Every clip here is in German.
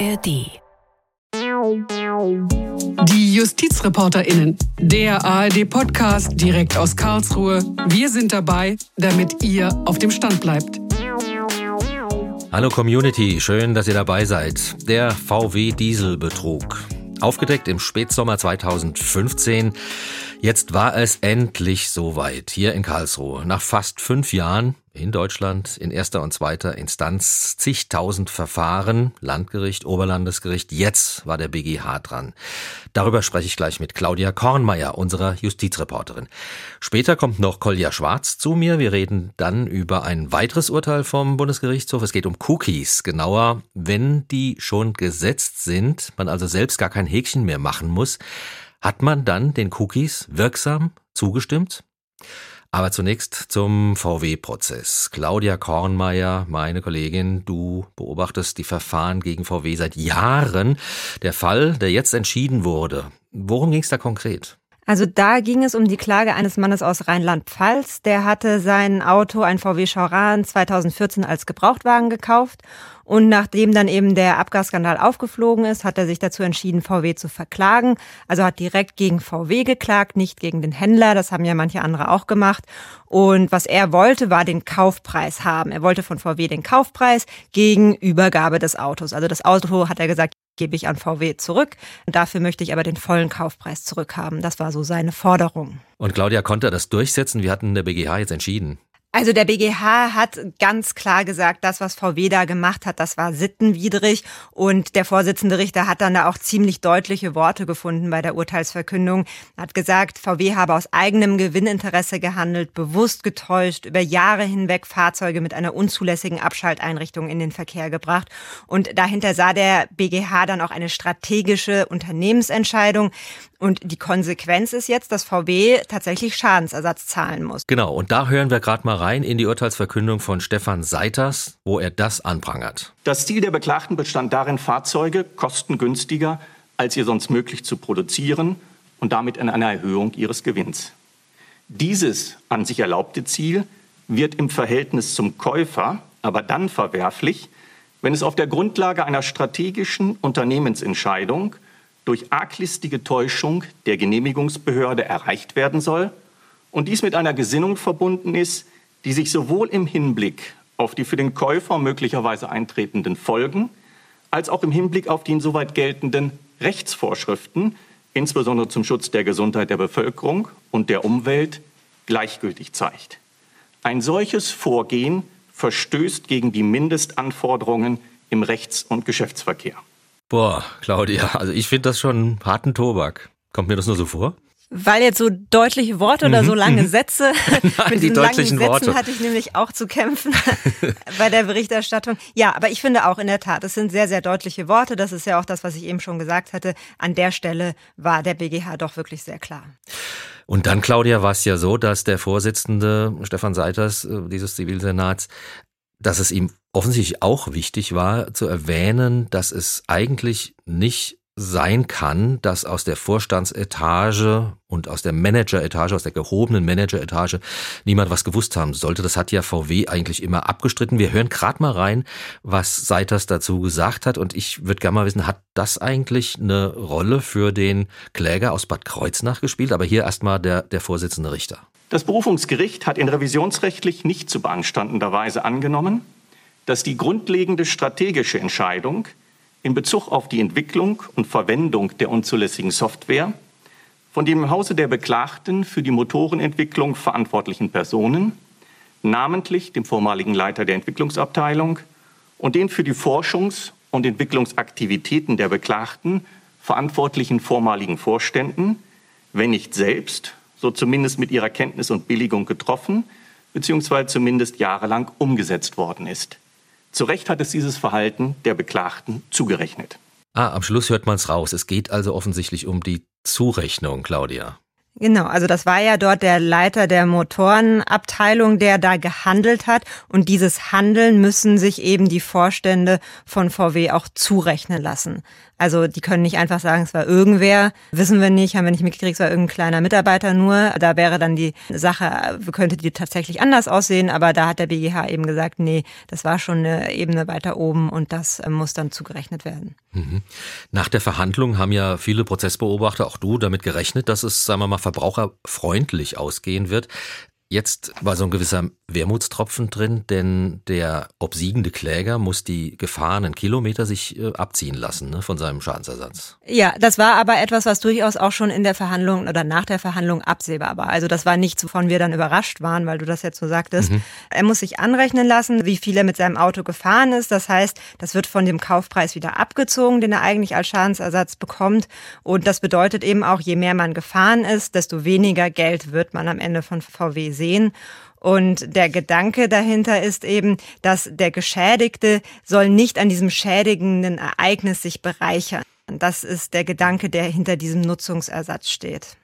ARD. Die JustizreporterInnen. Der ARD-Podcast direkt aus Karlsruhe. Wir sind dabei, damit ihr auf dem Stand bleibt. Hallo Community, schön, dass ihr dabei seid. Der VW-Dieselbetrug. Aufgedeckt im Spätsommer 2015. Jetzt war es endlich soweit hier in Karlsruhe. Nach fast fünf Jahren in Deutschland in erster und zweiter Instanz zigtausend Verfahren, Landgericht, Oberlandesgericht. Jetzt war der BGH dran. Darüber spreche ich gleich mit Claudia Kornmeier, unserer Justizreporterin. Später kommt noch Kolja Schwarz zu mir. Wir reden dann über ein weiteres Urteil vom Bundesgerichtshof. Es geht um Cookies. Genauer, wenn die schon gesetzt sind, man also selbst gar kein Häkchen mehr machen muss, hat man dann den Cookies wirksam zugestimmt? Aber zunächst zum VW-Prozess. Claudia Kornmeier, meine Kollegin, du beobachtest die Verfahren gegen VW seit Jahren. Der Fall, der jetzt entschieden wurde, worum ging es da konkret? Also da ging es um die Klage eines Mannes aus Rheinland-Pfalz. Der hatte sein Auto, ein VW Chauran, 2014 als Gebrauchtwagen gekauft. Und nachdem dann eben der Abgasskandal aufgeflogen ist, hat er sich dazu entschieden, VW zu verklagen. Also hat direkt gegen VW geklagt, nicht gegen den Händler. Das haben ja manche andere auch gemacht. Und was er wollte, war den Kaufpreis haben. Er wollte von VW den Kaufpreis gegen Übergabe des Autos. Also das Auto, hat er gesagt, gebe ich an VW zurück. Dafür möchte ich aber den vollen Kaufpreis zurückhaben. Das war so seine Forderung. Und Claudia konnte das durchsetzen. Wie hat denn der BGH jetzt entschieden? Also der BGH hat ganz klar gesagt, das, was VW da gemacht hat, das war sittenwidrig. Und der Vorsitzende Richter hat dann da auch ziemlich deutliche Worte gefunden bei der Urteilsverkündung. Er hat gesagt, VW habe aus eigenem Gewinninteresse gehandelt, bewusst getäuscht, über Jahre hinweg Fahrzeuge mit einer unzulässigen Abschalteinrichtung in den Verkehr gebracht. Und dahinter sah der BGH dann auch eine strategische Unternehmensentscheidung. Und die Konsequenz ist jetzt, dass VW tatsächlich Schadensersatz zahlen muss. Genau, und da hören wir gerade mal rein in die Urteilsverkündung von Stefan Seiters, wo er das anprangert. Das Ziel der Beklagten bestand darin, Fahrzeuge kostengünstiger als ihr sonst möglich zu produzieren und damit in einer Erhöhung ihres Gewinns. Dieses an sich erlaubte Ziel wird im Verhältnis zum Käufer aber dann verwerflich, wenn es auf der Grundlage einer strategischen Unternehmensentscheidung durch arglistige Täuschung der Genehmigungsbehörde erreicht werden soll und dies mit einer Gesinnung verbunden ist, die sich sowohl im Hinblick auf die für den Käufer möglicherweise eintretenden Folgen als auch im Hinblick auf die insoweit geltenden Rechtsvorschriften, insbesondere zum Schutz der Gesundheit der Bevölkerung und der Umwelt, gleichgültig zeigt. Ein solches Vorgehen verstößt gegen die Mindestanforderungen im Rechts- und Geschäftsverkehr. Boah, Claudia, also ich finde das schon harten Tobak. Kommt mir das nur so vor? Weil jetzt so deutliche Worte oder so lange Sätze, Nein, mit die deutlichen langen Sätzen Worte. hatte ich nämlich auch zu kämpfen bei der Berichterstattung. Ja, aber ich finde auch in der Tat, es sind sehr, sehr deutliche Worte. Das ist ja auch das, was ich eben schon gesagt hatte. An der Stelle war der BGH doch wirklich sehr klar. Und dann, Claudia, war es ja so, dass der Vorsitzende Stefan Seiters äh, dieses Zivilsenats, dass es ihm offensichtlich auch wichtig war zu erwähnen, dass es eigentlich nicht sein kann, dass aus der Vorstandsetage und aus der Manageretage, aus der gehobenen Manageretage niemand was gewusst haben sollte. Das hat ja VW eigentlich immer abgestritten. Wir hören gerade mal rein, was Seiters dazu gesagt hat. Und ich würde gerne mal wissen, hat das eigentlich eine Rolle für den Kläger aus Bad Kreuznach gespielt? Aber hier erstmal der, der Vorsitzende Richter. Das Berufungsgericht hat in revisionsrechtlich nicht zu beanstandender Weise angenommen, dass die grundlegende strategische Entscheidung in Bezug auf die Entwicklung und Verwendung der unzulässigen Software von dem im Hause der Beklagten für die Motorenentwicklung verantwortlichen Personen, namentlich dem vormaligen Leiter der Entwicklungsabteilung und den für die Forschungs- und Entwicklungsaktivitäten der Beklagten verantwortlichen vormaligen Vorständen, wenn nicht selbst, so zumindest mit ihrer Kenntnis und Billigung getroffen bzw. zumindest jahrelang umgesetzt worden ist. Zu Recht hat es dieses Verhalten der Beklagten zugerechnet. Ah, am Schluss hört man es raus. Es geht also offensichtlich um die Zurechnung, Claudia. Genau, also das war ja dort der Leiter der Motorenabteilung, der da gehandelt hat. Und dieses Handeln müssen sich eben die Vorstände von VW auch zurechnen lassen. Also die können nicht einfach sagen, es war irgendwer, wissen wir nicht, haben wir nicht mitgekriegt, es war irgendein kleiner Mitarbeiter nur. Da wäre dann die Sache, könnte die tatsächlich anders aussehen, aber da hat der BGH eben gesagt, nee, das war schon eine Ebene weiter oben und das äh, muss dann zugerechnet werden. Mhm. Nach der Verhandlung haben ja viele Prozessbeobachter, auch du, damit gerechnet, dass es, sagen wir mal, verbraucherfreundlich ausgehen wird. Jetzt war so ein gewisser Wermutstropfen drin, denn der obsiegende Kläger muss die gefahrenen Kilometer sich äh, abziehen lassen ne, von seinem Schadensersatz. Ja, das war aber etwas, was durchaus auch schon in der Verhandlung oder nach der Verhandlung absehbar war. Also das war nichts, wovon wir dann überrascht waren, weil du das jetzt so sagtest. Mhm. Er muss sich anrechnen lassen, wie viel er mit seinem Auto gefahren ist. Das heißt, das wird von dem Kaufpreis wieder abgezogen, den er eigentlich als Schadensersatz bekommt. Und das bedeutet eben auch, je mehr man gefahren ist, desto weniger Geld wird man am Ende von VW sehen. Und der Gedanke dahinter ist eben, dass der Geschädigte soll nicht an diesem schädigenden Ereignis sich bereichern. Das ist der Gedanke, der hinter diesem Nutzungsersatz steht.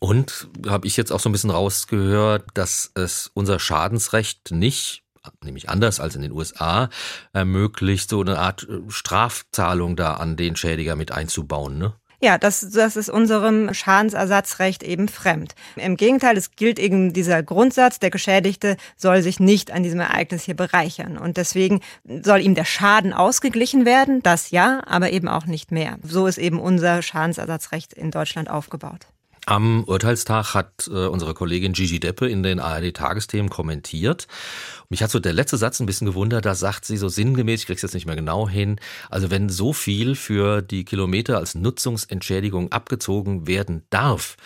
Und habe ich jetzt auch so ein bisschen rausgehört, dass es unser Schadensrecht nicht nämlich anders als in den USA, ermöglicht, so eine Art Strafzahlung da an den Schädiger mit einzubauen, ne? Ja, das, das ist unserem Schadensersatzrecht eben fremd. Im Gegenteil, es gilt eben dieser Grundsatz, der Geschädigte soll sich nicht an diesem Ereignis hier bereichern. Und deswegen soll ihm der Schaden ausgeglichen werden, das ja, aber eben auch nicht mehr. So ist eben unser Schadensersatzrecht in Deutschland aufgebaut. Am Urteilstag hat äh, unsere Kollegin Gigi Deppe in den ARD-Tagesthemen kommentiert. Mich hat so der letzte Satz ein bisschen gewundert, da sagt sie so sinngemäß, ich krieg's jetzt nicht mehr genau hin, also wenn so viel für die Kilometer als Nutzungsentschädigung abgezogen werden darf,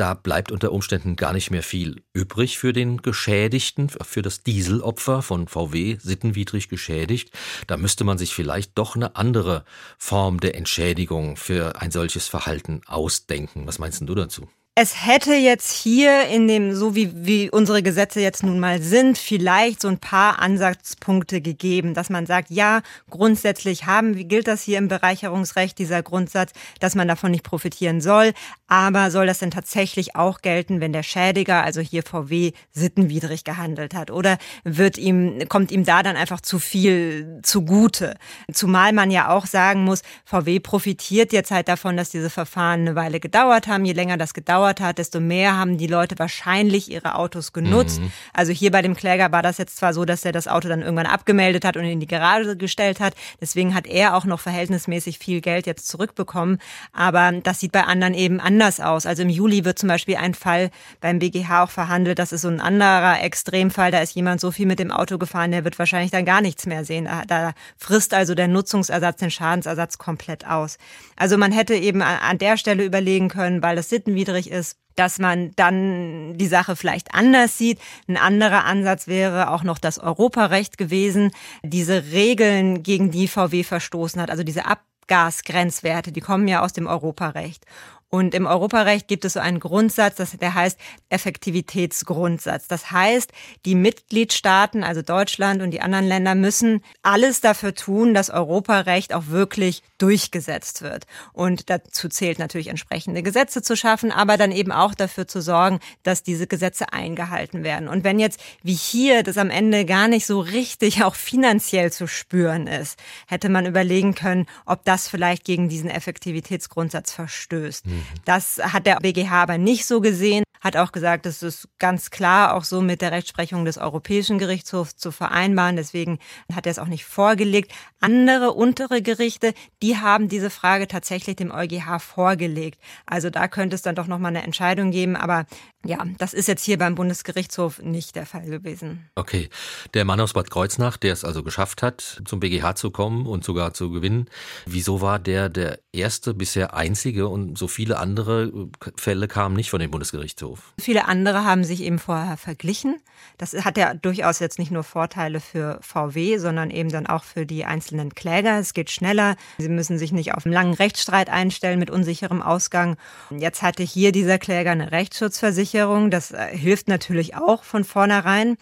da bleibt unter Umständen gar nicht mehr viel übrig für den Geschädigten, für das Dieselopfer von VW sittenwidrig geschädigt. Da müsste man sich vielleicht doch eine andere Form der Entschädigung für ein solches Verhalten ausdenken. Was meinst du dazu? Es hätte jetzt hier in dem, so wie, wie unsere Gesetze jetzt nun mal sind, vielleicht so ein paar Ansatzpunkte gegeben, dass man sagt, ja, grundsätzlich haben, wie gilt das hier im Bereicherungsrecht, dieser Grundsatz, dass man davon nicht profitieren soll. Aber soll das denn tatsächlich auch gelten, wenn der Schädiger, also hier VW, sittenwidrig gehandelt hat? Oder wird ihm, kommt ihm da dann einfach zu viel zugute? Zumal man ja auch sagen muss, VW profitiert jetzt halt davon, dass diese Verfahren eine Weile gedauert haben. Je länger das gedauert gedauert hat, desto mehr haben die Leute wahrscheinlich ihre Autos genutzt. Mhm. Also hier bei dem Kläger war das jetzt zwar so, dass er das Auto dann irgendwann abgemeldet hat und in die Garage gestellt hat. Deswegen hat er auch noch verhältnismäßig viel Geld jetzt zurückbekommen. Aber das sieht bei anderen eben anders aus. Also im Juli wird zum Beispiel ein Fall beim BGH auch verhandelt. Das ist so ein anderer Extremfall. Da ist jemand so viel mit dem Auto gefahren, der wird wahrscheinlich dann gar nichts mehr sehen. Da frisst also der Nutzungsersatz den Schadensersatz komplett aus. Also man hätte eben an der Stelle überlegen können, weil das sittenwidrig ist, dass man dann die Sache vielleicht anders sieht. Ein anderer Ansatz wäre auch noch das Europarecht gewesen, diese Regeln, gegen die VW verstoßen hat, also diese Abgasgrenzwerte, die kommen ja aus dem Europarecht. Und im Europarecht gibt es so einen Grundsatz, der heißt Effektivitätsgrundsatz. Das heißt, die Mitgliedstaaten, also Deutschland und die anderen Länder, müssen alles dafür tun, dass Europarecht auch wirklich durchgesetzt wird. Und dazu zählt natürlich entsprechende Gesetze zu schaffen, aber dann eben auch dafür zu sorgen, dass diese Gesetze eingehalten werden. Und wenn jetzt wie hier das am Ende gar nicht so richtig auch finanziell zu spüren ist, hätte man überlegen können, ob das vielleicht gegen diesen Effektivitätsgrundsatz verstößt. Mhm. Das hat der BGH aber nicht so gesehen, hat auch gesagt, das ist ganz klar auch so mit der Rechtsprechung des Europäischen Gerichtshofs zu vereinbaren. Deswegen hat er es auch nicht vorgelegt. Andere untere Gerichte, die haben diese Frage tatsächlich dem EuGH vorgelegt. Also da könnte es dann doch nochmal eine Entscheidung geben. Aber ja, das ist jetzt hier beim Bundesgerichtshof nicht der Fall gewesen. Okay. Der Mann aus Bad Kreuznach, der es also geschafft hat, zum BGH zu kommen und sogar zu gewinnen, wieso war der der erste, bisher einzige und so viele andere Fälle kamen nicht von dem Bundesgerichtshof? Viele andere haben sich eben vorher verglichen. Das hat ja durchaus jetzt nicht nur Vorteile für VW, sondern eben dann auch für die einzelnen Kläger. Es geht schneller. Sie müssen sich nicht auf einen langen Rechtsstreit einstellen mit unsicherem Ausgang. Jetzt hatte hier dieser Kläger eine Rechtsschutzversicherung Versicherung. Das äh, hilft natürlich auch von vornherein.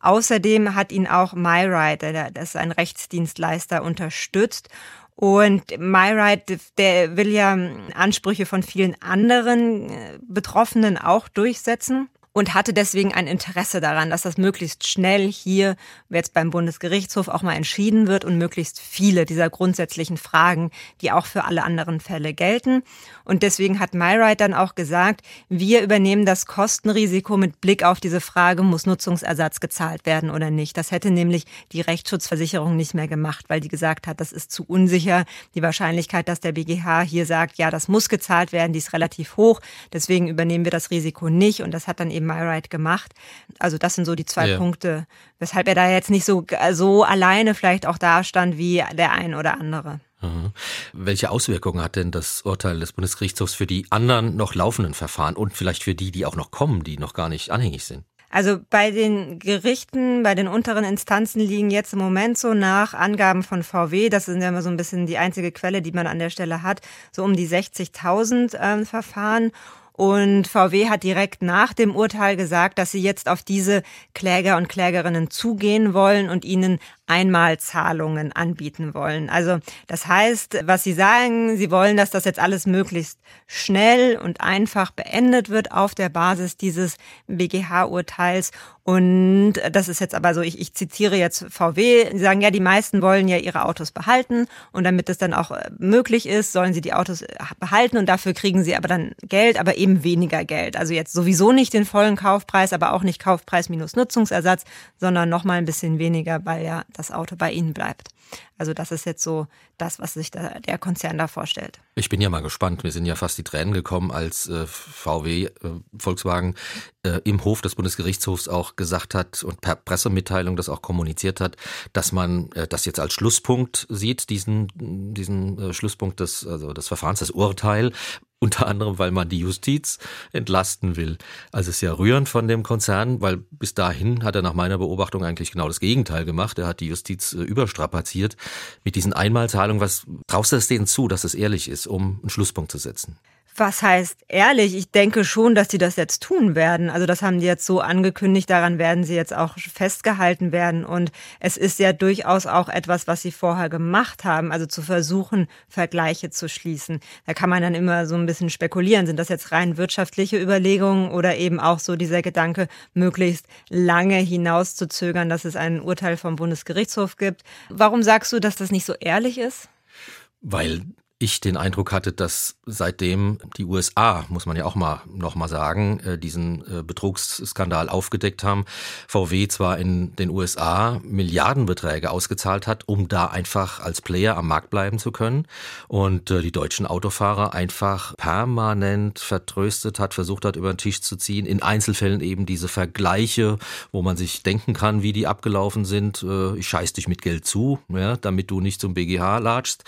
Außerdem hat ihn auch MyRide, das ist ein Rechtsdienstleister, unterstützt. Und MyRide, der will ja Ansprüche von vielen anderen äh, Betroffenen auch durchsetzen und hatte deswegen ein Interesse daran, dass das möglichst schnell hier jetzt beim Bundesgerichtshof auch mal entschieden wird und möglichst viele dieser grundsätzlichen Fragen, die auch für alle anderen Fälle gelten. Und deswegen hat MyRide dann auch gesagt, wir übernehmen das Kostenrisiko mit Blick auf diese Frage, muss Nutzungsersatz gezahlt werden oder nicht. Das hätte nämlich die Rechtsschutzversicherung nicht mehr gemacht, weil die gesagt hat, das ist zu unsicher. Die Wahrscheinlichkeit, dass der BGH hier sagt, ja, das muss gezahlt werden, die ist relativ hoch. Deswegen übernehmen wir das Risiko nicht. Und das hat dann eben MyRide gemacht. Also das sind so die zwei ja. Punkte, weshalb er da jetzt nicht so, so alleine vielleicht auch dastand wie der ein oder andere. Mhm. Welche Auswirkungen hat denn das Urteil des Bundesgerichtshofs für die anderen noch laufenden Verfahren und vielleicht für die, die auch noch kommen, die noch gar nicht anhängig sind? Also bei den Gerichten, bei den unteren Instanzen liegen jetzt im Moment so nach Angaben von VW, das sind ja immer so ein bisschen die einzige Quelle, die man an der Stelle hat, so um die 60.000 äh, Verfahren. Und VW hat direkt nach dem Urteil gesagt, dass sie jetzt auf diese Kläger und Klägerinnen zugehen wollen und ihnen Einmalzahlungen anbieten wollen. Also das heißt, was Sie sagen, Sie wollen, dass das jetzt alles möglichst schnell und einfach beendet wird auf der Basis dieses BGH-Urteils. Und das ist jetzt aber so, ich, ich zitiere jetzt VW, Sie sagen, ja, die meisten wollen ja ihre Autos behalten und damit es dann auch äh, möglich ist, sollen sie die Autos äh, behalten und dafür kriegen sie aber dann Geld, aber eben weniger Geld. Also jetzt sowieso nicht den vollen Kaufpreis, aber auch nicht Kaufpreis minus Nutzungsersatz, sondern nochmal ein bisschen weniger, weil ja das Auto bei Ihnen bleibt. Also das ist jetzt so das, was sich da, der Konzern da vorstellt. Ich bin ja mal gespannt. Mir sind ja fast die Tränen gekommen, als äh, VW äh, Volkswagen äh, im Hof des Bundesgerichtshofs auch gesagt hat und per Pressemitteilung das auch kommuniziert hat, dass man äh, das jetzt als Schlusspunkt sieht, diesen, diesen äh, Schlusspunkt des, also des Verfahrens, das Urteil, unter anderem, weil man die Justiz entlasten will. Also es ist ja rührend von dem Konzern, weil bis dahin hat er nach meiner Beobachtung eigentlich genau das Gegenteil gemacht. Er hat die Justiz äh, überstrapaziert mit diesen Einmalzahlungen. Was traust du es denen zu, dass es ehrlich ist, um einen Schlusspunkt zu setzen? Was heißt ehrlich? Ich denke schon, dass sie das jetzt tun werden. Also das haben die jetzt so angekündigt, daran werden sie jetzt auch festgehalten werden. Und es ist ja durchaus auch etwas, was sie vorher gemacht haben, also zu versuchen, Vergleiche zu schließen. Da kann man dann immer so ein bisschen spekulieren. Sind das jetzt rein wirtschaftliche Überlegungen oder eben auch so dieser Gedanke, möglichst lange hinauszuzögern, dass es ein Urteil vom Bundesgerichtshof gibt? Warum sagst du, dass das nicht so ehrlich ist? Weil ich den Eindruck hatte, dass seitdem die USA, muss man ja auch mal noch mal sagen, äh, diesen äh, Betrugsskandal aufgedeckt haben, VW zwar in den USA Milliardenbeträge ausgezahlt hat, um da einfach als Player am Markt bleiben zu können. Und äh, die deutschen Autofahrer einfach permanent vertröstet hat, versucht hat über den Tisch zu ziehen, in Einzelfällen eben diese Vergleiche, wo man sich denken kann, wie die abgelaufen sind, ich scheiß dich mit Geld zu, ja, damit du nicht zum BGH latschst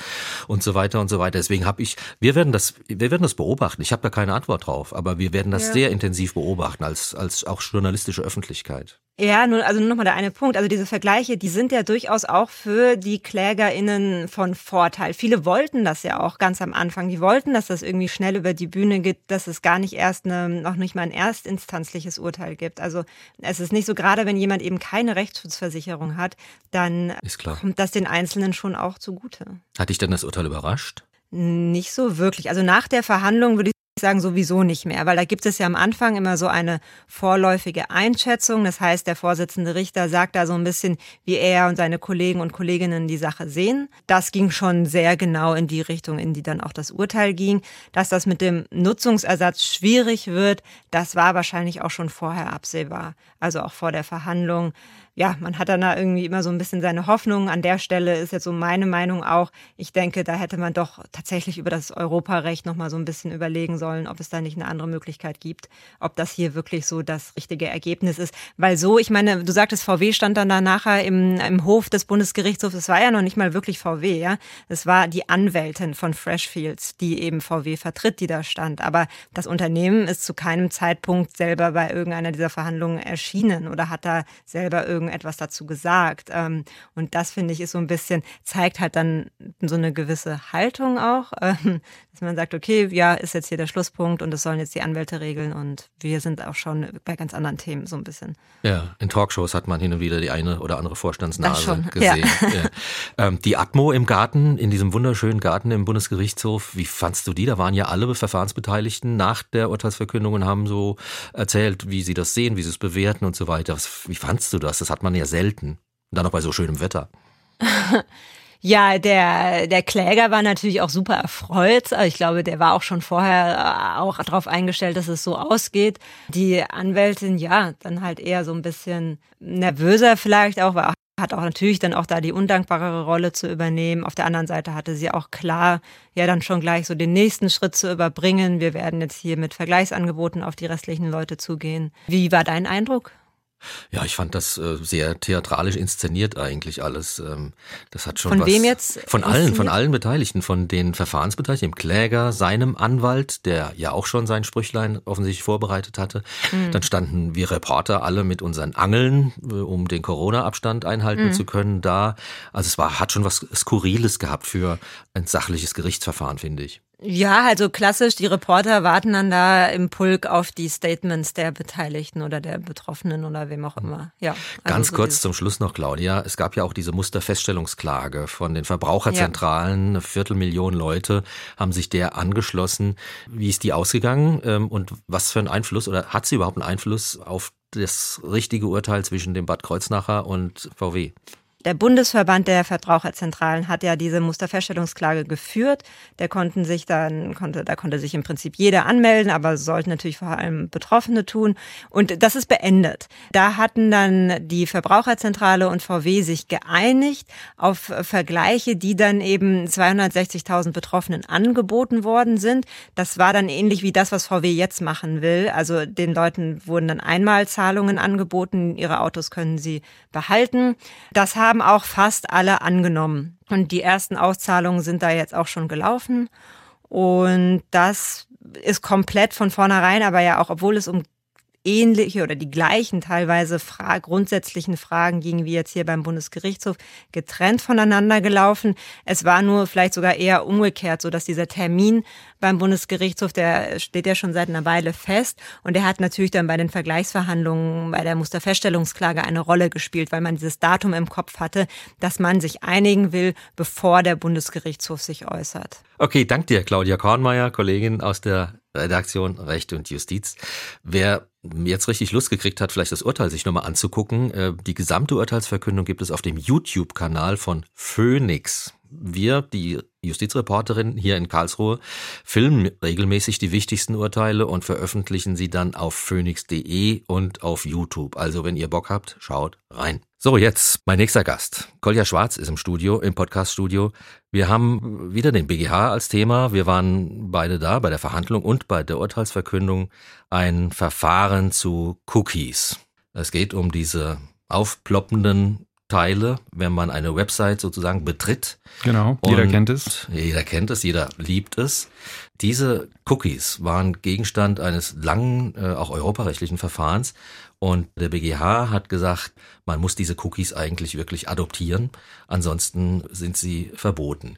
und so weiter und so weiter weiter. Deswegen habe ich, wir werden das, wir werden das beobachten. Ich habe da keine Antwort drauf, aber wir werden das ja. sehr intensiv beobachten als, als auch journalistische Öffentlichkeit. Ja, nur, also nur noch mal der eine Punkt. Also diese Vergleiche, die sind ja durchaus auch für die KlägerInnen von Vorteil. Viele wollten das ja auch ganz am Anfang. Die wollten, dass das irgendwie schnell über die Bühne geht, dass es gar nicht erst eine, noch nicht mal ein erstinstanzliches Urteil gibt. Also es ist nicht so, gerade wenn jemand eben keine Rechtsschutzversicherung hat, dann kommt das den Einzelnen schon auch zugute. Hat dich denn das Urteil überrascht? Nicht so wirklich. Also nach der Verhandlung würde ich sagen sowieso nicht mehr, weil da gibt es ja am Anfang immer so eine vorläufige Einschätzung. Das heißt, der Vorsitzende Richter sagt da so ein bisschen, wie er und seine Kollegen und Kolleginnen die Sache sehen. Das ging schon sehr genau in die Richtung, in die dann auch das Urteil ging. Dass das mit dem Nutzungsersatz schwierig wird, das war wahrscheinlich auch schon vorher absehbar. Also auch vor der Verhandlung ja, man hat dann da irgendwie immer so ein bisschen seine Hoffnung. An der Stelle ist jetzt so meine Meinung auch. Ich denke, da hätte man doch tatsächlich über das Europarecht nochmal so ein bisschen überlegen sollen, ob es da nicht eine andere Möglichkeit gibt, ob das hier wirklich so das richtige Ergebnis ist. Weil so, ich meine, du sagtest, VW stand dann da nachher im, im Hof des Bundesgerichtshofs. Es war ja noch nicht mal wirklich VW, ja. Es war die Anwältin von Freshfields, die eben VW vertritt, die da stand. Aber das Unternehmen ist zu keinem Zeitpunkt selber bei irgendeiner dieser Verhandlungen erschienen oder hat da selber irgendwie irgendetwas dazu gesagt. Ähm, und das finde ich ist so ein bisschen, zeigt halt dann so eine gewisse Haltung auch, ähm, dass man sagt, okay, ja, ist jetzt hier der Schlusspunkt und das sollen jetzt die Anwälte regeln und wir sind auch schon bei ganz anderen Themen so ein bisschen. Ja, in Talkshows hat man hin und wieder die eine oder andere Vorstandsnase gesehen. Ja. Ja. Ähm, die Atmo im Garten, in diesem wunderschönen Garten im Bundesgerichtshof, wie fandst du die? Da waren ja alle Verfahrensbeteiligten nach der Urteilsverkündung und haben so erzählt, wie sie das sehen, wie sie es bewerten und so weiter. Wie fandst du das? Das hat man ja selten. Und dann noch bei so schönem Wetter. Ja, der, der Kläger war natürlich auch super erfreut. Ich glaube, der war auch schon vorher äh, auch darauf eingestellt, dass es so ausgeht. Die Anwältin, ja, dann halt eher so ein bisschen nervöser vielleicht auch, weil hat auch natürlich dann auch da die undankbarere Rolle zu übernehmen. Auf der anderen Seite hatte sie auch klar, ja dann schon gleich so den nächsten Schritt zu überbringen. Wir werden jetzt hier mit Vergleichsangeboten auf die restlichen Leute zugehen. Wie war dein Eindruck? Ja, ich fand das äh, sehr theatralisch inszeniert eigentlich alles. Ähm, das hat schon von was. wem jetzt? Von allen, von allen Beteiligten, von den Verfahrensbeteiligten, dem Kläger, seinem Anwalt, der ja auch schon sein Sprüchlein offensichtlich vorbereitet hatte. Mhm. Dann standen wir Reporter alle mit unseren Angeln, äh, um den Corona-Abstand einhalten mhm. zu können, da. Also es war, hat schon was Skurriles gehabt für ein sachliches Gerichtsverfahren, finde ich. Ja, also klassisch, die Reporter warten dann da im Pulk auf die Statements der Beteiligten oder der Betroffenen oder wem auch immer. Ja, also Ganz so kurz zum Schluss noch, Claudia. Es gab ja auch diese Musterfeststellungsklage von den Verbraucherzentralen. Ja. Eine Viertelmillion Leute haben sich der angeschlossen. Wie ist die ausgegangen ähm, und was für einen Einfluss oder hat sie überhaupt einen Einfluss auf das richtige Urteil zwischen dem Bad Kreuznacher und VW? Der Bundesverband der Verbraucherzentralen hat ja diese Musterfeststellungsklage geführt. Der konnten sich dann, konnte, da konnte sich im Prinzip jeder anmelden, aber sollten natürlich vor allem Betroffene tun. Und das ist beendet. Da hatten dann die Verbraucherzentrale und VW sich geeinigt auf Vergleiche, die dann eben 260.000 Betroffenen angeboten worden sind. Das war dann ähnlich wie das, was VW jetzt machen will. Also den Leuten wurden dann Einmalzahlungen angeboten. Ihre Autos können sie behalten. Das haben haben auch fast alle angenommen. Und die ersten Auszahlungen sind da jetzt auch schon gelaufen. Und das ist komplett von vornherein, aber ja auch, obwohl es um ähnliche oder die gleichen teilweise fra grundsätzlichen Fragen gingen wie jetzt hier beim Bundesgerichtshof getrennt voneinander gelaufen. Es war nur vielleicht sogar eher umgekehrt, so dass dieser Termin beim Bundesgerichtshof, der steht ja schon seit einer Weile fest und der hat natürlich dann bei den Vergleichsverhandlungen bei der Musterfeststellungsklage eine Rolle gespielt, weil man dieses Datum im Kopf hatte, dass man sich einigen will, bevor der Bundesgerichtshof sich äußert. Okay, dank dir, Claudia Kornmeier, Kollegin aus der Redaktion Recht und Justiz. Wer jetzt richtig Lust gekriegt hat, vielleicht das Urteil sich nochmal anzugucken, äh, die gesamte Urteilsverkündung gibt es auf dem YouTube-Kanal von Phoenix. Wir, die Justizreporterin hier in Karlsruhe, filmen regelmäßig die wichtigsten Urteile und veröffentlichen sie dann auf phoenix.de und auf YouTube. Also wenn ihr Bock habt, schaut rein. So, jetzt mein nächster Gast. Kolja Schwarz ist im Studio, im Podcaststudio. Wir haben wieder den BGH als Thema. Wir waren beide da bei der Verhandlung und bei der Urteilsverkündung. Ein Verfahren zu Cookies. Es geht um diese aufploppenden Teile, wenn man eine Website sozusagen betritt. Genau, jeder Und kennt es. Jeder kennt es, jeder liebt es. Diese Cookies waren Gegenstand eines langen, äh, auch europarechtlichen Verfahrens. Und der BGH hat gesagt, man muss diese Cookies eigentlich wirklich adoptieren, ansonsten sind sie verboten.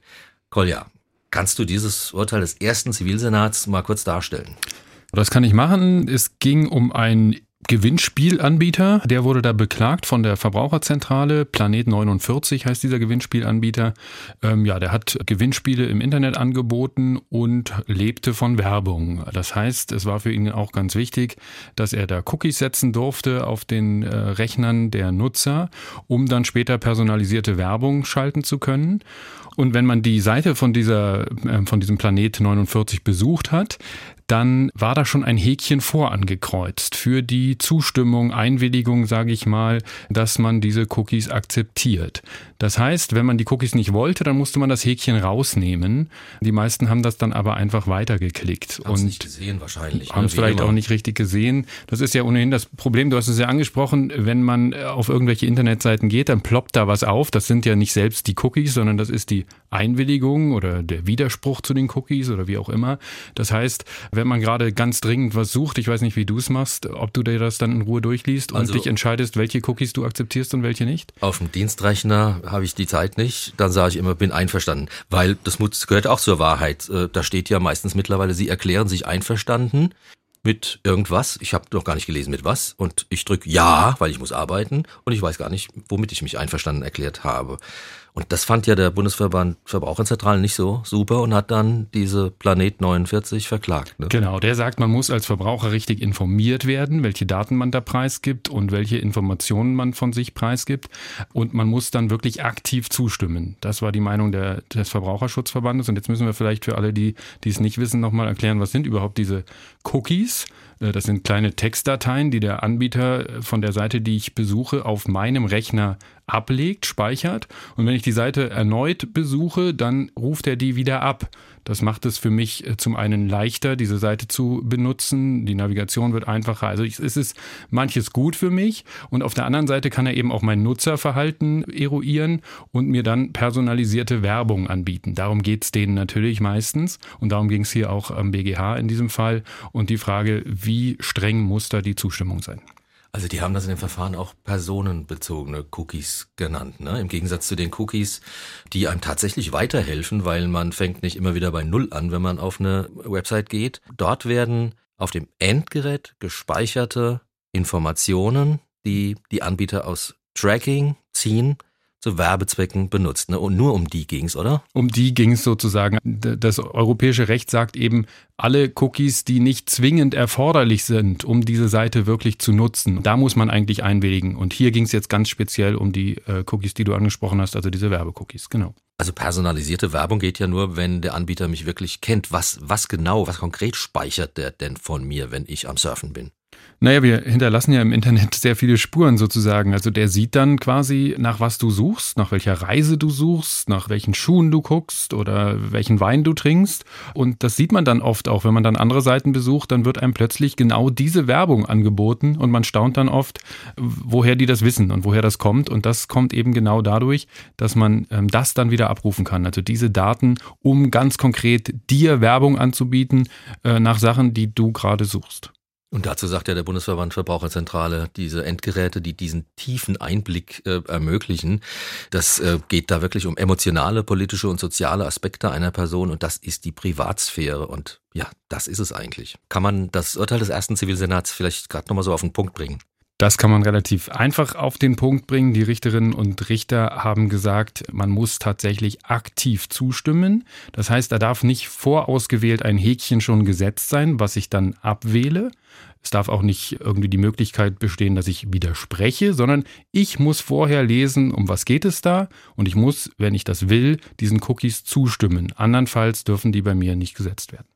Kolja, kannst du dieses Urteil des ersten Zivilsenats mal kurz darstellen? Das kann ich machen. Es ging um ein Gewinnspielanbieter, der wurde da beklagt von der Verbraucherzentrale. Planet 49 heißt dieser Gewinnspielanbieter. Ähm, ja, der hat Gewinnspiele im Internet angeboten und lebte von Werbung. Das heißt, es war für ihn auch ganz wichtig, dass er da Cookies setzen durfte auf den äh, Rechnern der Nutzer, um dann später personalisierte Werbung schalten zu können. Und wenn man die Seite von dieser, äh, von diesem Planet 49 besucht hat, dann war da schon ein Häkchen vorangekreuzt für die Zustimmung, Einwilligung, sage ich mal, dass man diese Cookies akzeptiert. Das heißt, wenn man die Cookies nicht wollte, dann musste man das Häkchen rausnehmen. Die meisten haben das dann aber einfach weitergeklickt haben und nicht gesehen wahrscheinlich. Haben es vielleicht immer. auch nicht richtig gesehen. Das ist ja ohnehin das Problem. Du hast es ja angesprochen, wenn man auf irgendwelche Internetseiten geht, dann ploppt da was auf. Das sind ja nicht selbst die Cookies, sondern das ist die Einwilligung oder der Widerspruch zu den Cookies oder wie auch immer. Das heißt, wenn man gerade ganz dringend was sucht, ich weiß nicht, wie du es machst, ob du dir das dann in Ruhe durchliest und also, dich entscheidest, welche Cookies du akzeptierst und welche nicht? Auf dem Dienstrechner habe ich die Zeit nicht, dann sage ich immer, bin einverstanden, weil das gehört auch zur Wahrheit. Äh, da steht ja meistens mittlerweile, sie erklären sich einverstanden mit irgendwas. Ich habe noch gar nicht gelesen mit was und ich drücke ja, weil ich muss arbeiten und ich weiß gar nicht, womit ich mich einverstanden erklärt habe. Und das fand ja der Bundesverband Verbraucherzentralen nicht so super und hat dann diese Planet 49 verklagt. Ne? Genau, der sagt, man muss als Verbraucher richtig informiert werden, welche Daten man da preisgibt und welche Informationen man von sich preisgibt. Und man muss dann wirklich aktiv zustimmen. Das war die Meinung der, des Verbraucherschutzverbandes. Und jetzt müssen wir vielleicht für alle, die, die es nicht wissen, nochmal erklären, was sind überhaupt diese Cookies? Äh, das sind kleine Textdateien, die der Anbieter von der Seite, die ich besuche, auf meinem Rechner ablegt, speichert. Und wenn ich die Seite erneut besuche, dann ruft er die wieder ab. Das macht es für mich äh, zum einen leichter, diese Seite zu benutzen. Die Navigation wird einfacher. Also es ist manches gut für mich. Und auf der anderen Seite kann er eben auch mein Nutzerverhalten eruieren und mir dann personalisierte Werbung anbieten. Darum geht es denen natürlich meistens. Und darum ging es hier auch am BGH in diesem Fall. Und die Frage, wie streng muss da die Zustimmung sein? Also die haben das in dem Verfahren auch personenbezogene Cookies genannt, ne? Im Gegensatz zu den Cookies, die einem tatsächlich weiterhelfen, weil man fängt nicht immer wieder bei Null an, wenn man auf eine Website geht. Dort werden auf dem Endgerät gespeicherte Informationen, die die Anbieter aus Tracking ziehen, zu Werbezwecken benutzt. Ne? Und nur um die ging's, oder? Um die ging's sozusagen. Das europäische Recht sagt eben, alle Cookies, die nicht zwingend erforderlich sind, um diese Seite wirklich zu nutzen, da muss man eigentlich einwilligen. Und hier ging's jetzt ganz speziell um die äh, Cookies, die du angesprochen hast, also diese Werbecookies, genau. Also personalisierte Werbung geht ja nur, wenn der Anbieter mich wirklich kennt. Was, was genau, was konkret speichert der denn von mir, wenn ich am Surfen bin? Naja, wir hinterlassen ja im Internet sehr viele Spuren sozusagen. Also der sieht dann quasi, nach was du suchst, nach welcher Reise du suchst, nach welchen Schuhen du guckst oder welchen Wein du trinkst. Und das sieht man dann oft auch, wenn man dann andere Seiten besucht, dann wird einem plötzlich genau diese Werbung angeboten und man staunt dann oft, woher die das wissen und woher das kommt. Und das kommt eben genau dadurch, dass man ähm, das dann wieder abrufen kann. Also diese Daten, um ganz konkret dir Werbung anzubieten äh, nach Sachen, die du gerade suchst. Und dazu sagt ja der Bundesverband Verbraucherzentrale, diese Endgeräte, die diesen tiefen Einblick äh, ermöglichen, das äh, geht da wirklich um emotionale, politische und soziale Aspekte einer Person und das ist die Privatsphäre und ja, das ist es eigentlich. Kann man das Urteil des ersten Zivilsenats vielleicht gerade nochmal so auf den Punkt bringen? Das kann man relativ einfach auf den Punkt bringen. Die Richterinnen und Richter haben gesagt, man muss tatsächlich aktiv zustimmen. Das heißt, da darf nicht vorausgewählt ein Häkchen schon gesetzt sein, was ich dann abwähle. Es darf auch nicht irgendwie die Möglichkeit bestehen, dass ich widerspreche, sondern ich muss vorher lesen, um was geht es da und ich muss, wenn ich das will, diesen Cookies zustimmen. Andernfalls dürfen die bei mir nicht gesetzt werden.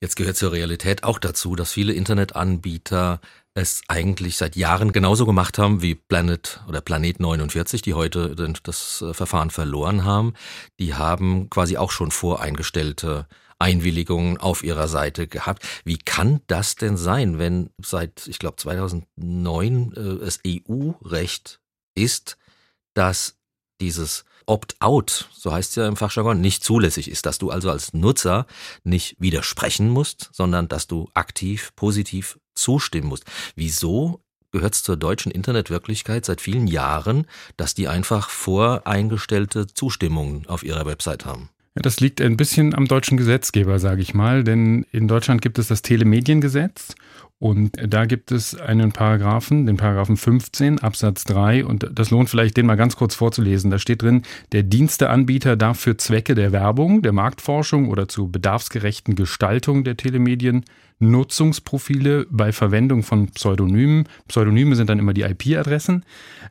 Jetzt gehört zur Realität auch dazu, dass viele Internetanbieter es eigentlich seit Jahren genauso gemacht haben wie Planet oder Planet 49, die heute das äh, Verfahren verloren haben. Die haben quasi auch schon voreingestellte Einwilligungen auf ihrer Seite gehabt. Wie kann das denn sein, wenn seit, ich glaube, 2009 äh, es EU-Recht ist, dass dieses Opt-out, so heißt es ja im Fachjargon, nicht zulässig ist, dass du also als Nutzer nicht widersprechen musst, sondern dass du aktiv, positiv zustimmen musst. Wieso gehört es zur deutschen Internetwirklichkeit seit vielen Jahren, dass die einfach voreingestellte Zustimmungen auf ihrer Website haben? Ja, das liegt ein bisschen am deutschen Gesetzgeber, sage ich mal, denn in Deutschland gibt es das Telemediengesetz und da gibt es einen Paragraphen, den Paragraphen 15 Absatz 3 und das lohnt vielleicht den mal ganz kurz vorzulesen. Da steht drin, der Diensteanbieter darf für Zwecke der Werbung, der Marktforschung oder zur bedarfsgerechten Gestaltung der Telemedien Nutzungsprofile bei Verwendung von Pseudonymen, Pseudonyme sind dann immer die IP-Adressen,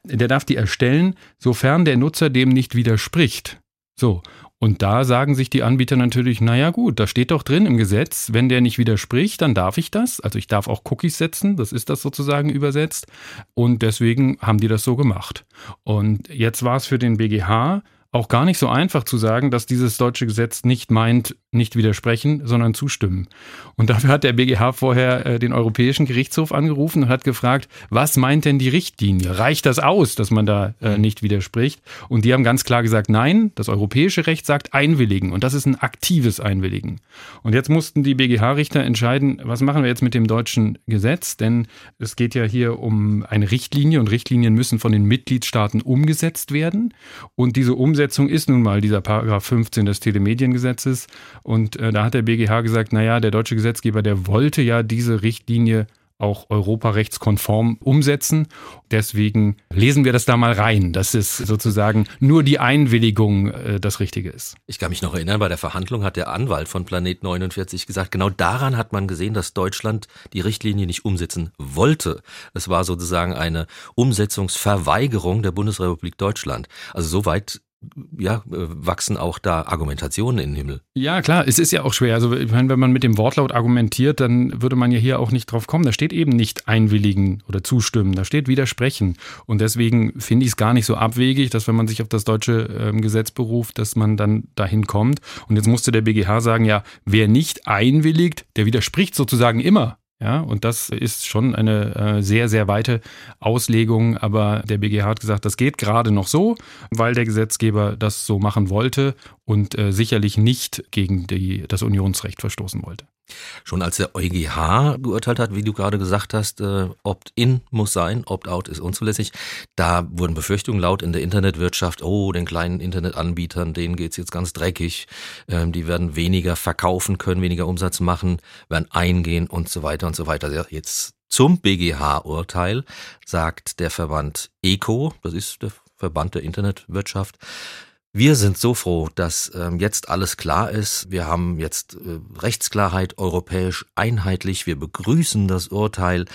der darf die erstellen, sofern der Nutzer dem nicht widerspricht. So, und da sagen sich die Anbieter natürlich, naja gut, da steht doch drin im Gesetz, wenn der nicht widerspricht, dann darf ich das. Also ich darf auch Cookies setzen, das ist das sozusagen übersetzt. Und deswegen haben die das so gemacht. Und jetzt war es für den BGH auch gar nicht so einfach zu sagen, dass dieses deutsche Gesetz nicht meint, nicht widersprechen, sondern zustimmen. Und dafür hat der BGH vorher äh, den Europäischen Gerichtshof angerufen und hat gefragt, was meint denn die Richtlinie? Reicht das aus, dass man da äh, nicht widerspricht? Und die haben ganz klar gesagt, nein, das europäische Recht sagt einwilligen und das ist ein aktives Einwilligen. Und jetzt mussten die BGH-Richter entscheiden, was machen wir jetzt mit dem deutschen Gesetz? Denn es geht ja hier um eine Richtlinie und Richtlinien müssen von den Mitgliedstaaten umgesetzt werden. Und diese Umsetzung ist nun mal dieser Paragraph 15 des Telemediengesetzes. Und äh, da hat der BGH gesagt, naja, der deutsche Gesetzgeber, der wollte ja diese Richtlinie auch europarechtskonform umsetzen. Deswegen lesen wir das da mal rein, dass es sozusagen nur die Einwilligung äh, das Richtige ist. Ich kann mich noch erinnern, bei der Verhandlung hat der Anwalt von Planet 49 gesagt, genau daran hat man gesehen, dass Deutschland die Richtlinie nicht umsetzen wollte. Es war sozusagen eine Umsetzungsverweigerung der Bundesrepublik Deutschland. Also soweit ja, äh, wachsen auch da Argumentationen in den Himmel. Ja, klar, es ist ja auch schwer. Also, wenn man mit dem Wortlaut argumentiert, dann würde man ja hier auch nicht drauf kommen. Da steht eben nicht einwilligen oder zustimmen, da steht widersprechen. Und deswegen finde ich es gar nicht so abwegig, dass wenn man sich auf das deutsche äh, Gesetz beruft, dass man dann dahin kommt. Und jetzt musste der BGH sagen, ja, wer nicht einwilligt, der widerspricht sozusagen immer. Ja, und das ist schon eine äh, sehr, sehr weite Auslegung. Aber der BGH hat gesagt, das geht gerade noch so, weil der Gesetzgeber das so machen wollte und äh, sicherlich nicht gegen die, das Unionsrecht verstoßen wollte. Schon als der EuGH geurteilt hat, wie du gerade gesagt hast, äh, Opt-in muss sein, Opt-out ist unzulässig, da wurden Befürchtungen laut in der Internetwirtschaft, oh, den kleinen Internetanbietern, denen geht's jetzt ganz dreckig, ähm, die werden weniger verkaufen können, weniger Umsatz machen, werden eingehen und so weiter und so weiter. Ja, jetzt zum BGH-Urteil sagt der Verband ECO, das ist der Verband der Internetwirtschaft, wir sind so froh, dass ähm, jetzt alles klar ist. Wir haben jetzt äh, Rechtsklarheit europäisch einheitlich. Wir begrüßen das Urteil.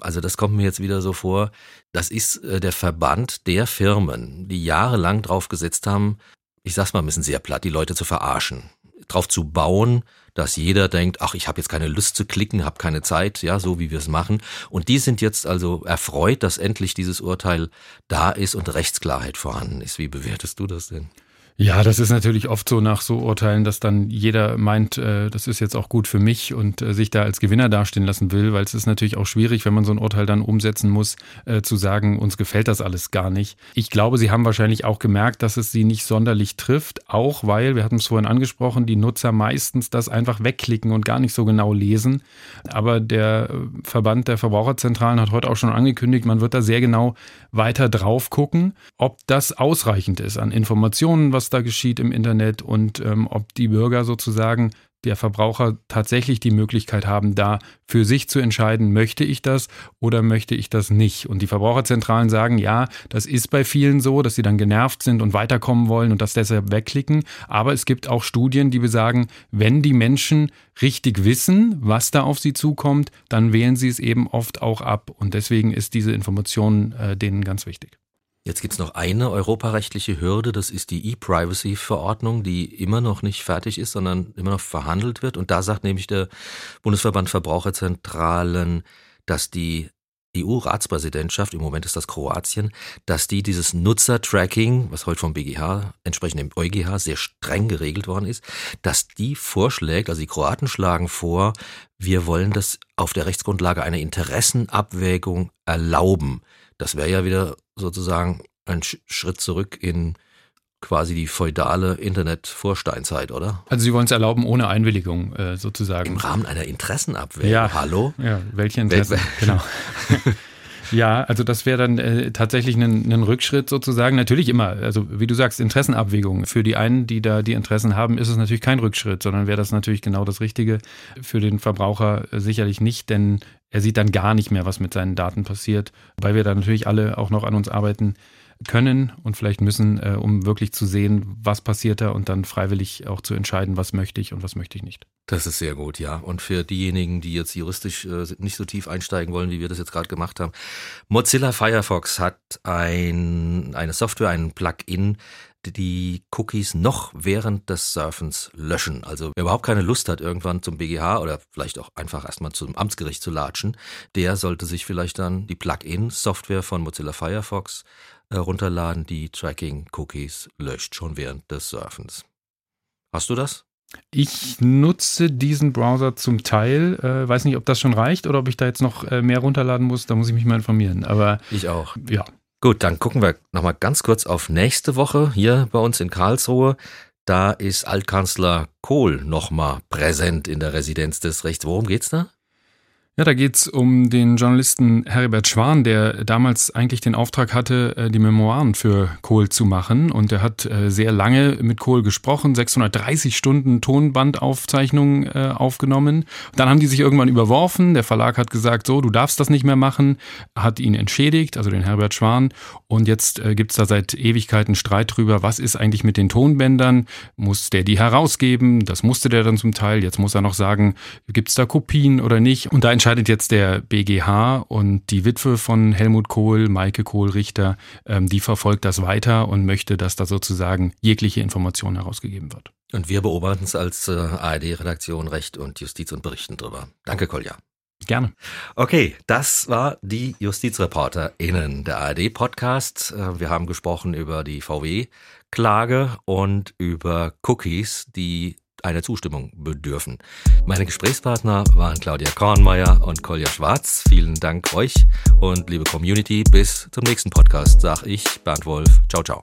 Also das kommt mir jetzt wieder so vor. Das ist äh, der Verband der Firmen, die jahrelang drauf gesetzt haben, ich sag's mal bisschen sehr platt, die Leute zu verarschen, drauf zu bauen, dass jeder denkt, ach, ich habe jetzt keine Lust zu klicken, habe keine Zeit, ja, so wie wir es machen. Und die sind jetzt also erfreut, dass endlich dieses Urteil da ist und Rechtsklarheit vorhanden ist. Wie bewertest du das denn? Ja, das ist natürlich oft so nach so Urteilen, dass dann jeder meint, äh, das ist jetzt auch gut für mich und äh, sich da als Gewinner dastehen lassen will, weil es ist natürlich auch schwierig, wenn man so ein Urteil dann umsetzen muss, äh, zu sagen, uns gefällt das alles gar nicht. Ich glaube, Sie haben wahrscheinlich auch gemerkt, dass es Sie nicht sonderlich trifft, auch weil, wir hatten es vorhin angesprochen, die Nutzer meistens das einfach wegklicken und gar nicht so genau lesen. Aber der äh, Verband der Verbraucherzentralen hat heute auch schon angekündigt, man wird da sehr genau weiter drauf gucken, ob das ausreichend ist an Informationen, was was da geschieht im Internet und ähm, ob die Bürger sozusagen, der Verbraucher tatsächlich die Möglichkeit haben, da für sich zu entscheiden, möchte ich das oder möchte ich das nicht. Und die Verbraucherzentralen sagen, ja, das ist bei vielen so, dass sie dann genervt sind und weiterkommen wollen und das deshalb wegklicken. Aber es gibt auch Studien, die besagen, wenn die Menschen richtig wissen, was da auf sie zukommt, dann wählen sie es eben oft auch ab. Und deswegen ist diese Information äh, denen ganz wichtig. Jetzt gibt's noch eine europarechtliche Hürde, das ist die E-Privacy-Verordnung, die immer noch nicht fertig ist, sondern immer noch verhandelt wird. Und da sagt nämlich der Bundesverband Verbraucherzentralen, dass die EU-Ratspräsidentschaft, im Moment ist das Kroatien, dass die dieses Nutzer-Tracking, was heute vom BGH, entsprechend dem EuGH, sehr streng geregelt worden ist, dass die vorschlägt, also die Kroaten schlagen vor, wir wollen das auf der Rechtsgrundlage einer Interessenabwägung erlauben. Das wäre ja wieder sozusagen ein Schritt zurück in quasi die feudale Internet-Vorsteinzeit, oder? Also Sie wollen es erlauben ohne Einwilligung äh, sozusagen. Im Rahmen einer Interessenabwägung. Ja. Hallo? Ja, welche Interessen? genau. Ja, also das wäre dann äh, tatsächlich ein, ein, Rückschritt sozusagen. Natürlich immer, also wie du sagst, Interessenabwägung. Für die einen, die da die Interessen haben, ist es natürlich kein Rückschritt, sondern wäre das natürlich genau das Richtige. Für den Verbraucher sicherlich nicht, denn er sieht dann gar nicht mehr, was mit seinen Daten passiert, weil wir da natürlich alle auch noch an uns arbeiten können und vielleicht müssen, äh, um wirklich zu sehen, was passiert da und dann freiwillig auch zu entscheiden, was möchte ich und was möchte ich nicht. Das ist sehr gut, ja. Und für diejenigen, die jetzt juristisch äh, nicht so tief einsteigen wollen, wie wir das jetzt gerade gemacht haben, Mozilla Firefox hat ein, eine Software, ein Plugin, die Cookies noch während des Surfens löschen. Also wer überhaupt keine Lust hat, irgendwann zum BGH oder vielleicht auch einfach erstmal zum Amtsgericht zu latschen, der sollte sich vielleicht dann die Plugin-Software von Mozilla Firefox runterladen, die Tracking-Cookies löscht schon während des Surfens. Hast du das? Ich nutze diesen Browser zum Teil. Äh, weiß nicht, ob das schon reicht oder ob ich da jetzt noch äh, mehr runterladen muss. Da muss ich mich mal informieren. Aber ich auch. Ja. Gut, dann gucken wir nochmal ganz kurz auf nächste Woche hier bei uns in Karlsruhe. Da ist Altkanzler Kohl nochmal präsent in der Residenz des Rechts. Worum geht's da? Ja, da geht's um den Journalisten Heribert Schwan, der damals eigentlich den Auftrag hatte, äh, die Memoiren für Kohl zu machen. Und er hat äh, sehr lange mit Kohl gesprochen, 630 Stunden Tonbandaufzeichnungen äh, aufgenommen. Dann haben die sich irgendwann überworfen. Der Verlag hat gesagt, so, du darfst das nicht mehr machen, hat ihn entschädigt, also den Herbert Schwan. Und jetzt gibt's da seit Ewigkeiten Streit drüber, was ist eigentlich mit den Tonbändern? Muss der die herausgeben? Das musste der dann zum Teil. Jetzt muss er noch sagen, gibt's da Kopien oder nicht? Und da entscheidet jetzt der BGH und die Witwe von Helmut Kohl, Maike Kohl-Richter, ähm, die verfolgt das weiter und möchte, dass da sozusagen jegliche Information herausgegeben wird. Und wir beobachten es als äh, ARD-Redaktion Recht und Justiz und berichten drüber. Danke, Kolja. Gerne. Okay, das war die JustizreporterInnen der ARD-Podcast. Äh, wir haben gesprochen über die VW-Klage und über Cookies, die einer Zustimmung bedürfen. Meine Gesprächspartner waren Claudia Kornmeier und Kolja Schwarz. Vielen Dank euch und liebe Community. Bis zum nächsten Podcast, sag ich, Bernd Wolf. Ciao, ciao.